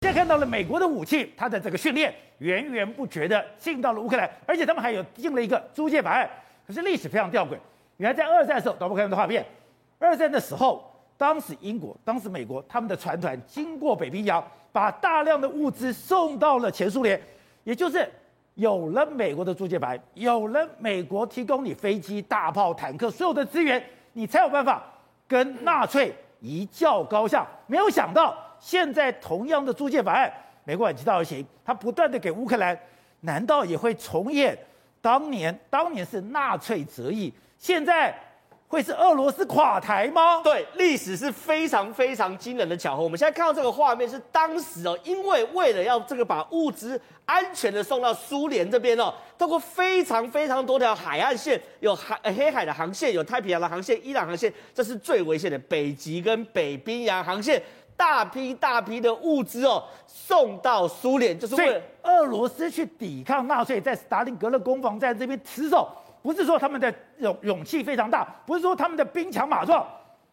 现在看到了美国的武器，它的这个训练源源不绝的进到了乌克兰，而且他们还有进了一个租借法案。可是历史非常吊诡，原来在二战的时候，导播看到的画面，二战的时候，当时英国、当时美国他们的船团经过北冰洋，把大量的物资送到了前苏联，也就是有了美国的租借法案，有了美国提供你飞机、大炮、坦克所有的资源，你才有办法跟纳粹一较高下。没有想到。现在同样的租借法案，美国反其道而行，他不断的给乌克兰，难道也会重演当年？当年是纳粹折翼，现在会是俄罗斯垮台吗？对，历史是非常非常惊人的巧合。我们现在看到这个画面是当时哦，因为为了要这个把物资安全的送到苏联这边哦，透过非常非常多条海岸线，有海黑海的航线，有太平洋的航线，伊朗航线，这是最危险的北极跟北冰洋航线。大批大批的物资哦，送到苏联，就是为俄罗斯去抵抗纳粹，在斯大林格勒攻防战这边持守，不是说他们的勇勇气非常大，不是说他们的兵强马壮，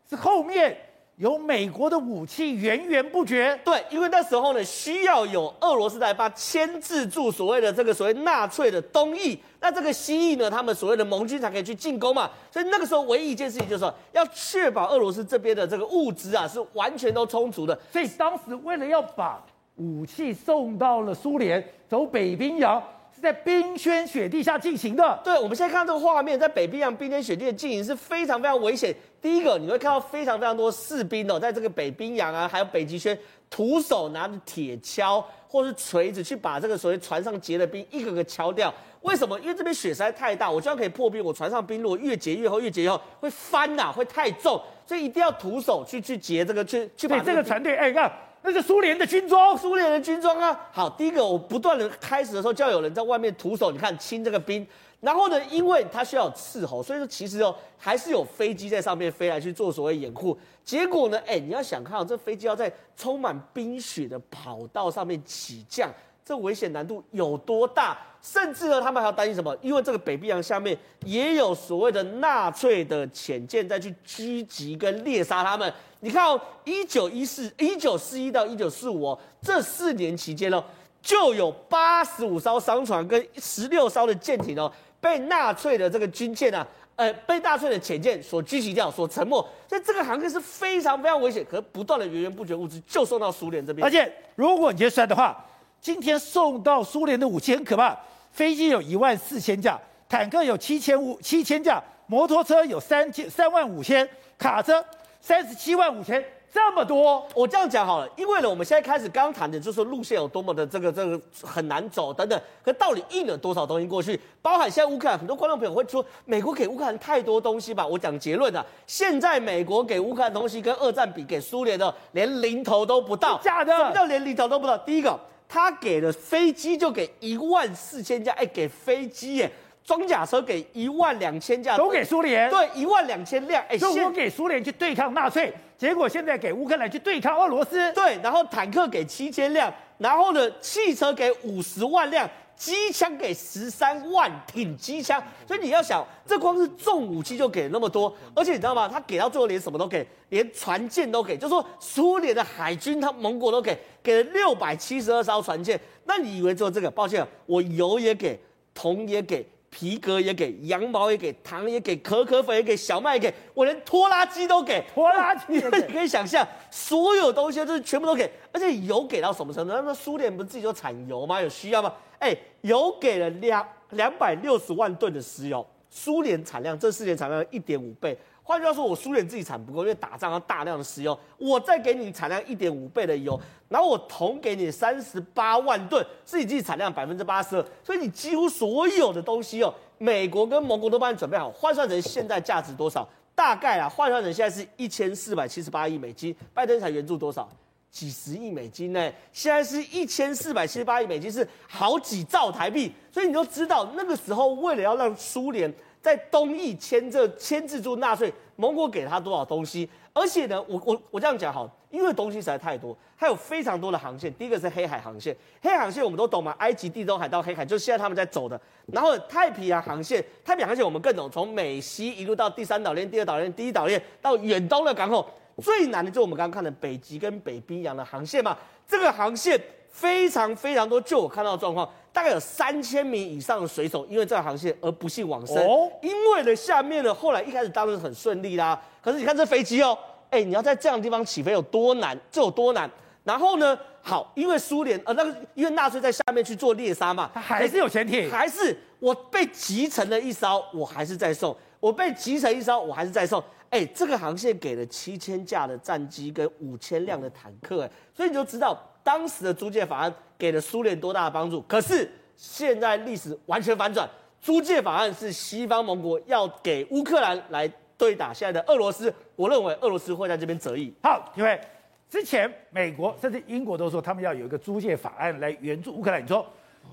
是后面。有美国的武器源源不绝，对，因为那时候呢，需要有俄罗斯来把牵制住所谓的这个所谓纳粹的东翼，那这个西翼呢，他们所谓的盟军才可以去进攻嘛。所以那个时候唯一一件事情就是说，要确保俄罗斯这边的这个物资啊是完全都充足的。所以当时为了要把武器送到了苏联，走北冰洋。是在冰天雪地下进行的。对，我们现在看到这个画面，在北冰洋冰天雪地的进行是非常非常危险。第一个，你会看到非常非常多士兵哦，在这个北冰洋啊，还有北极圈，徒手拿着铁锹或是锤子去把这个所谓船上结的冰一个个敲掉。为什么？因为这边雪实在太大，我就算可以破冰，我船上冰如果越结越厚，越结越厚会翻呐、啊，会太重，所以一定要徒手去去结这个，去去把这个，这个船队。哎，看。那是苏联的军装，苏联的军装啊！好，第一个我不断的开始的时候，就要有人在外面徒手，你看清这个冰。然后呢，因为它需要有斥候，所以说其实哦，还是有飞机在上面飞来去做所谓掩护。结果呢，哎，你要想看，这飞机要在充满冰雪的跑道上面起降。这危险难度有多大？甚至呢，他们还要担心什么？因为这个北冰洋下面也有所谓的纳粹的潜舰在去狙击跟猎杀他们。你看哦，一九一四、一九四一到一九四五哦，这四年期间哦，就有八十五艘商船跟十六艘的舰艇哦，被纳粹的这个军舰啊，呃，被纳粹的潜舰所狙击掉、所沉没。所以这个航线是非常非常危险，可不断的源源不绝物资就送到苏联这边。而且，如果你结算的话。今天送到苏联的武器很可怕，飞机有一万四千架，坦克有七千五七千架，摩托车有三千三万五千，卡车三十七万五千，这么多。我这样讲好了，因为呢，我们现在开始刚谈的就是说路线有多么的这个这个很难走等等，可到底运了多少东西过去？包含现在乌克兰很多观众朋友会说，美国给乌克兰太多东西吧？我讲结论啊，现在美国给乌克兰东西跟二战比，给苏联的连零头都不到。假的？什么叫连零头都不到？第一个。他给了飞机就给一万四千架，哎，给飞机耶，装甲车给一万两千架，都给苏联，对，一万两千辆，哎，就我给苏联去对抗纳粹，结果现在给乌克兰去对抗俄罗斯，对，然后坦克给七千辆，然后呢，汽车给五十万辆。机枪给十三万挺机枪，所以你要想，这光是重武器就给那么多，而且你知道吗？他给到最后连什么都给，连船舰都给，就说苏联的海军，他盟国都给，给了六百七十二艘船舰。那你以为只有这个？抱歉，我油也给，铜也给。皮革也给，羊毛也给，糖也给，可可粉也给，小麦也给，我连拖拉机都给，拖拉机你可以想象，所有东西就是全部都给，而且油给到什么程度？那苏联不是自己就产油吗？有需要吗？哎，油给了两两百六十万吨的石油，苏联产量这四年产量一点五倍。换句话说，我苏联自己产不够，因为打仗要大量的石油，我再给你产量一点五倍的油，然后我同给你三十八万吨，是你自己产量百分之八十二，所以你几乎所有的东西哦，美国跟盟国都帮你准备好，换算成现在价值多少？大概啊，换算成现在是一千四百七十八亿美金，拜登才援助多少？几十亿美金呢？现在是一千四百七十八亿美金，是好几兆台币，所以你就知道那个时候为了要让苏联。在东翼牵着牵制住纳粹，蒙古给他多少东西？而且呢，我我我这样讲好，因为东西实在太多，它有非常多的航线。第一个是黑海航线，黑海航线我们都懂嘛，埃及、地中海到黑海，就是现在他们在走的。然后太平洋航线，太平洋航线我们更懂，从美西一路到第三岛链、第二岛链、第一岛链到远东的港口，最难的就是我们刚刚看的北极跟北冰洋的航线嘛。这个航线非常非常多，就我看到的状况，大概有三千名以上的水手因为这个航线而不幸往生。哦，因为呢，下面呢，后来一开始当然很顺利啦，可是你看这飞机哦，哎，你要在这样的地方起飞有多难？这有多难？然后呢，好，因为苏联呃那个因为纳粹在下面去做猎杀嘛，他还是有潜艇，还是我被击沉了一艘，我还是在送，我被击沉一艘，我还是在送。哎，这个航线给了七千架的战机跟五千辆的坦克，哎，所以你就知道当时的租借法案给了苏联多大的帮助。可是现在历史完全反转，租借法案是西方盟国要给乌克兰来对打现在的俄罗斯，我认为俄罗斯会在这边折翼。好，因为。之前美国甚至英国都说他们要有一个租借法案来援助乌克兰，你说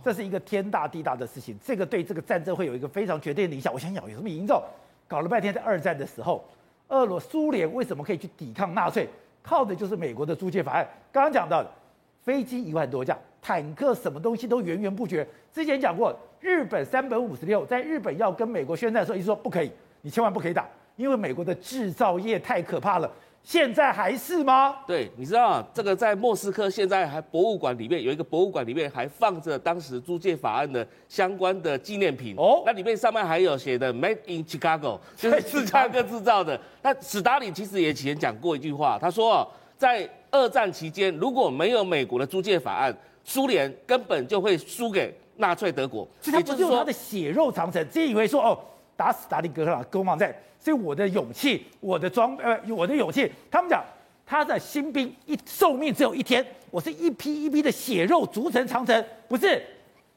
这是一个天大地大的事情，这个对这个战争会有一个非常决定的影响。我想想有什么影响？搞了半天在二战的时候，俄罗苏联为什么可以去抵抗纳粹？靠的就是美国的租借法案。刚刚讲到的飞机一万多架，坦克什么东西都源源不绝。之前讲过，日本三本五十六在日本要跟美国宣战的时候，一直说不可以，你千万不可以打，因为美国的制造业太可怕了。现在还是吗？对，你知道啊，这个在莫斯科现在还博物馆里面有一个博物馆里面还放着当时租借法案的相关的纪念品哦。那里面上面还有写的 “Made in Chicago”，就是芝加哥制造的。那史达林其实也以前讲过一句话，他说，在二战期间如果没有美国的租借法案，苏联根本就会输给纳粹德国。所以他不是用他的血肉长城，自以为说哦，打死达林格勒攻防战。所以我的勇气，我的装呃，我的勇气。他们讲，他的新兵一寿命只有一天，我是一批一批的血肉筑成长城，不是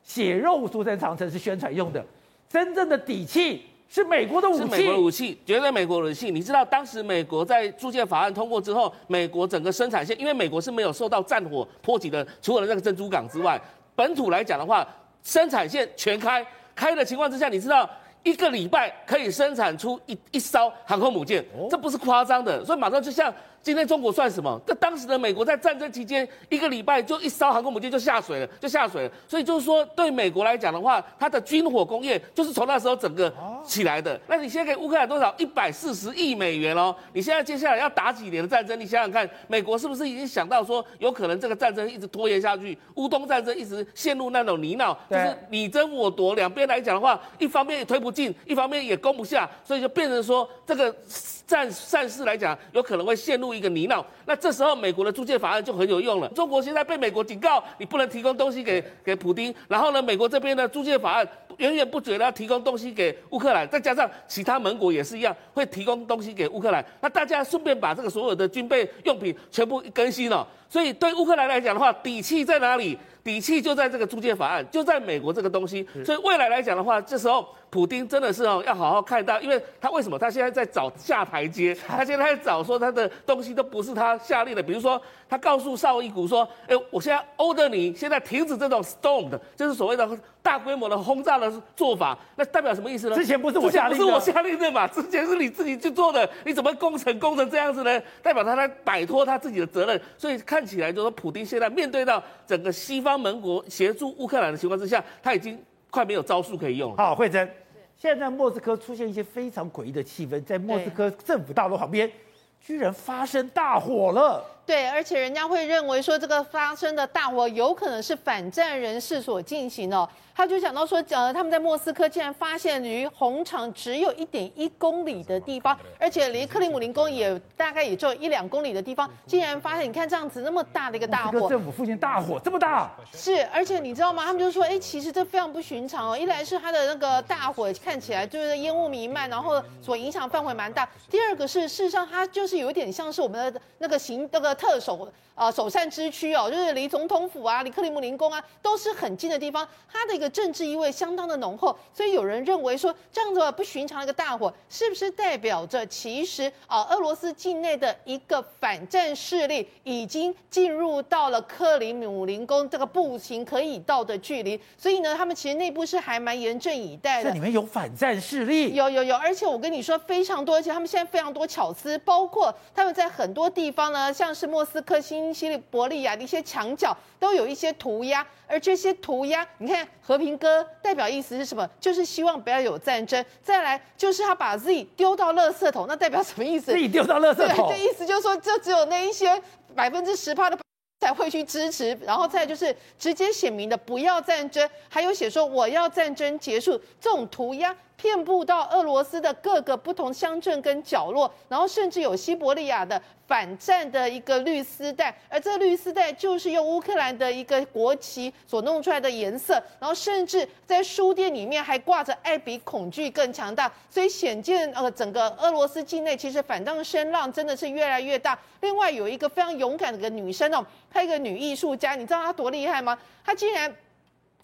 血肉筑成长城是宣传用的，真正的底气是美国的武器，是美国的武器，绝对美国的武器。你知道当时美国在铸建法案通过之后，美国整个生产线，因为美国是没有受到战火波及的，除了那个珍珠港之外，本土来讲的话，生产线全开，开的情况之下，你知道。一个礼拜可以生产出一一艘航空母舰，这不是夸张的，所以马上就像。今天中国算什么？这当时的美国在战争期间，一个礼拜就一艘航空母舰就下水了，就下水了。所以就是说，对美国来讲的话，它的军火工业就是从那时候整个起来的。那你现在给乌克兰多少？一百四十亿美元哦。你现在接下来要打几年的战争？你想想看，美国是不是已经想到说，有可能这个战争一直拖延下去，乌东战争一直陷入那种泥淖，就是你争我夺，两边来讲的话，一方面也推不进，一方面也攻不下，所以就变成说这个战战事来讲，有可能会陷入。一个泥淖，那这时候美国的租借法案就很有用了。中国现在被美国警告，你不能提供东西给给普丁，然后呢，美国这边的租借法案远远不绝的要提供东西给乌克兰，再加上其他盟国也是一样会提供东西给乌克兰，那大家顺便把这个所有的军备用品全部更新了。所以对乌克兰来讲的话，底气在哪里？底气就在这个租借法案，就在美国这个东西。所以未来来讲的话，这时候普丁真的是哦要好好看到，因为他为什么他现在在找下台阶？他现在在找说他的东西都不是他下令的，比如说他告诉绍伊古说，哎，我现在 order 你现在停止这种 storm 的，就是所谓的大规模的轰炸的做法，那代表什么意思呢？之前不是我下令的，不是我下令的嘛？之前是你自己去做的，你怎么攻城攻成这样子呢？代表他在摆脱他自己的责任，所以看起来就是说普丁现在面对到整个西方盟国协。助乌克兰的情况之下，他已经快没有招数可以用了。好，慧珍，现在莫斯科出现一些非常诡异的气氛，在莫斯科政府大楼旁边，居然发生大火了。对，而且人家会认为说，这个发生的大火有可能是反战人士所进行的。他就讲到说，呃，他们在莫斯科竟然发现离红场只有一点一公里的地方，而且离克里姆林宫也大概也就一两公里的地方，竟然发现，你看这样子那么大的一个大火，政府附近大火这么大，是，而且你知道吗？他们就说，哎，其实这非常不寻常哦。一来是它的那个大火看起来就是烟雾弥漫，然后所影响范围蛮大；第二个是，事实上它就是有一点像是我们的那个行那个特首。呃，首善之区哦，就是离总统府啊，离克里姆林宫啊，都是很近的地方。它的一个政治意味相当的浓厚，所以有人认为说，这样子不寻常的一个大火，是不是代表着其实啊，俄罗斯境内的一个反战势力已经进入到了克里姆林宫这个步行可以到的距离？所以呢，他们其实内部是还蛮严阵以待的。这里面有反战势力，有有有，而且我跟你说非常多，而且他们现在非常多巧思，包括他们在很多地方呢，像是。是莫斯科、新西伯利亚的一些墙角都有一些涂鸦，而这些涂鸦，你看和平鸽代表意思是什么？就是希望不要有战争。再来就是他把 Z 丢到垃圾桶，那代表什么意思？Z 丢到垃圾桶，对，这意思就是说，这只有那一些百分之十趴的。才会去支持，然后再就是直接写明的不要战争，还有写说我要战争结束，这种涂鸦遍布到俄罗斯的各个不同乡镇跟角落，然后甚至有西伯利亚的。反战的一个绿丝带，而这绿丝带就是用乌克兰的一个国旗所弄出来的颜色，然后甚至在书店里面还挂着“爱比恐惧更强大”，所以显见呃整个俄罗斯境内其实反战声浪真的是越来越大。另外有一个非常勇敢的一个女生哦，她一个女艺术家，你知道她多厉害吗？她竟然。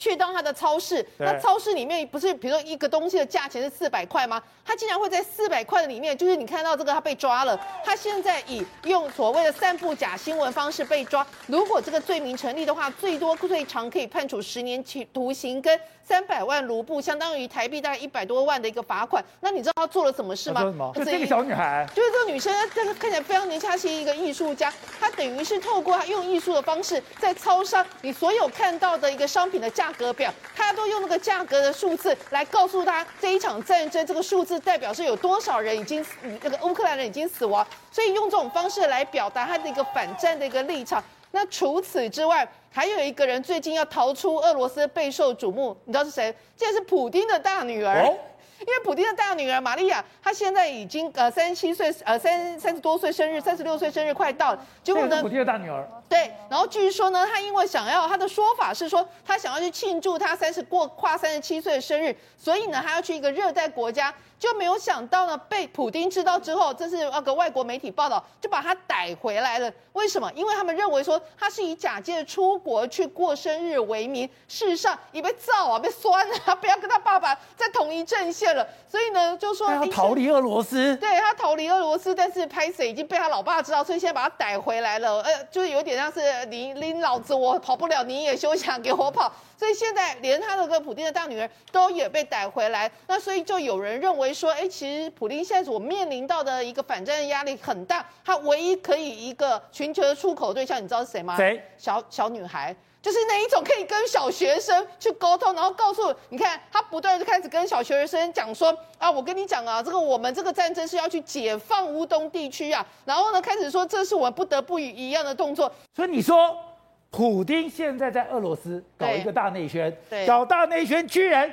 去到他的超市，那超市里面不是比如说一个东西的价钱是四百块吗？他竟然会在四百块的里面，就是你看到这个他被抓了，他现在以用所谓的散布假新闻方式被抓，如果这个罪名成立的话，最多最长可以判处十年徒刑跟三百万卢布，相当于台币大概一百多万的一个罚款。那你知道他做了什么事吗？这个小女孩，就是这个女生，这个看起来非常年轻，她是一个艺术家，她等于是透过她用艺术的方式，在超商你所有看到的一个商品的价格表，他都用那个价格的数字来告诉他这一场战争，这个数字代表是有多少人已经，那个乌克兰人已经死亡，所以用这种方式来表达他的一个反战的一个立场。那除此之外，还有一个人最近要逃出俄罗斯备受瞩目，你知道是谁？这是普丁的大女儿。因为普京的大女儿玛利亚，她现在已经呃三十七岁，呃三三十多岁生日，三十六岁生日快到了。结果呢？普京的大女儿。对，然后据说呢，她因为想要，她的说法是说，她想要去庆祝她三十过跨三十七岁的生日，所以呢，她要去一个热带国家，就没有想到呢，被普丁知道之后，这是那个外国媒体报道，就把他逮回来了。为什么？因为他们认为说，他是以假借出国去过生日为名，事实上也被造啊，被酸啊，不要跟他爸爸在同一阵线。了，所以呢，就说他要逃离俄罗斯，对他逃离俄罗斯，但是拍摄已经被他老爸知道，所以现在把他逮回来了。呃，就是有点像是你拎老子我跑不了，你也休想给我跑。所以现在连他的个普丁的大女儿都也被逮回来。那所以就有人认为说，哎，其实普丁现在所面临到的一个反战压力很大，他唯一可以一个寻求的出口对象，你知道是谁吗？谁？小小女孩。就是那一种可以跟小学生去沟通，然后告诉你看，他不断就开始跟小学生讲说啊，我跟你讲啊，这个我们这个战争是要去解放乌东地区啊，然后呢开始说这是我们不得不一样的动作。所以你说，普丁现在在俄罗斯搞一个大内宣，搞大内宣居然。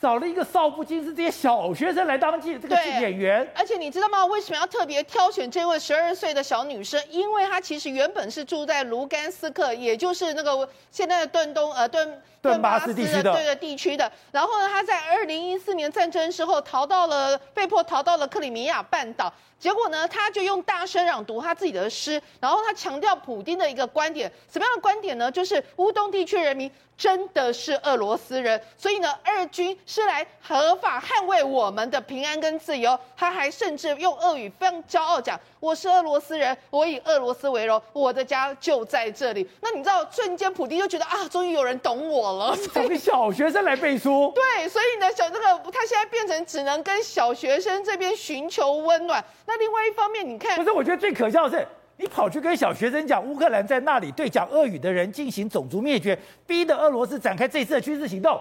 找了一个少不经事这些小学生来当记这个演员，而且你知道吗？为什么要特别挑选这位十二岁的小女生？因为她其实原本是住在卢甘斯克，也就是那个现在的顿东呃顿顿巴斯地区的对的地区的。然后呢，她在二零一四年战争时候逃到了，被迫逃到了克里米亚半岛。结果呢，他就用大声朗读他自己的诗，然后他强调普丁的一个观点，什么样的观点呢？就是乌东地区人民真的是俄罗斯人，所以呢，俄军是来合法捍卫我们的平安跟自由。他还甚至用俄语非常骄傲讲：“我是俄罗斯人，我以俄罗斯为荣，我的家就在这里。”那你知道，瞬间普丁就觉得啊，终于有人懂我了。找个小学生来背书。对，所以呢，小这个他现在变成只能跟小学生这边寻求温暖。那另外一方面，你看，不是，我觉得最可笑的是，你跑去跟小学生讲乌克兰在那里对讲俄语的人进行种族灭绝，逼得俄罗斯展开这次的军事行动。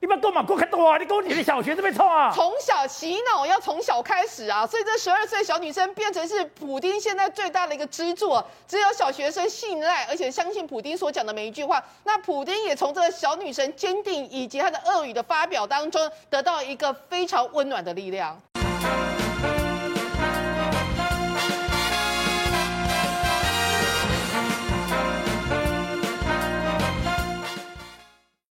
你把干嘛给我看懂啊？你跟你的小学这边冲啊！从小洗脑要从小开始啊！所以这十二岁小女生变成是普丁现在最大的一个支柱啊，只有小学生信赖而且相信普丁所讲的每一句话。那普丁也从这个小女生坚定以及她的俄语的发表当中得到一个非常温暖的力量。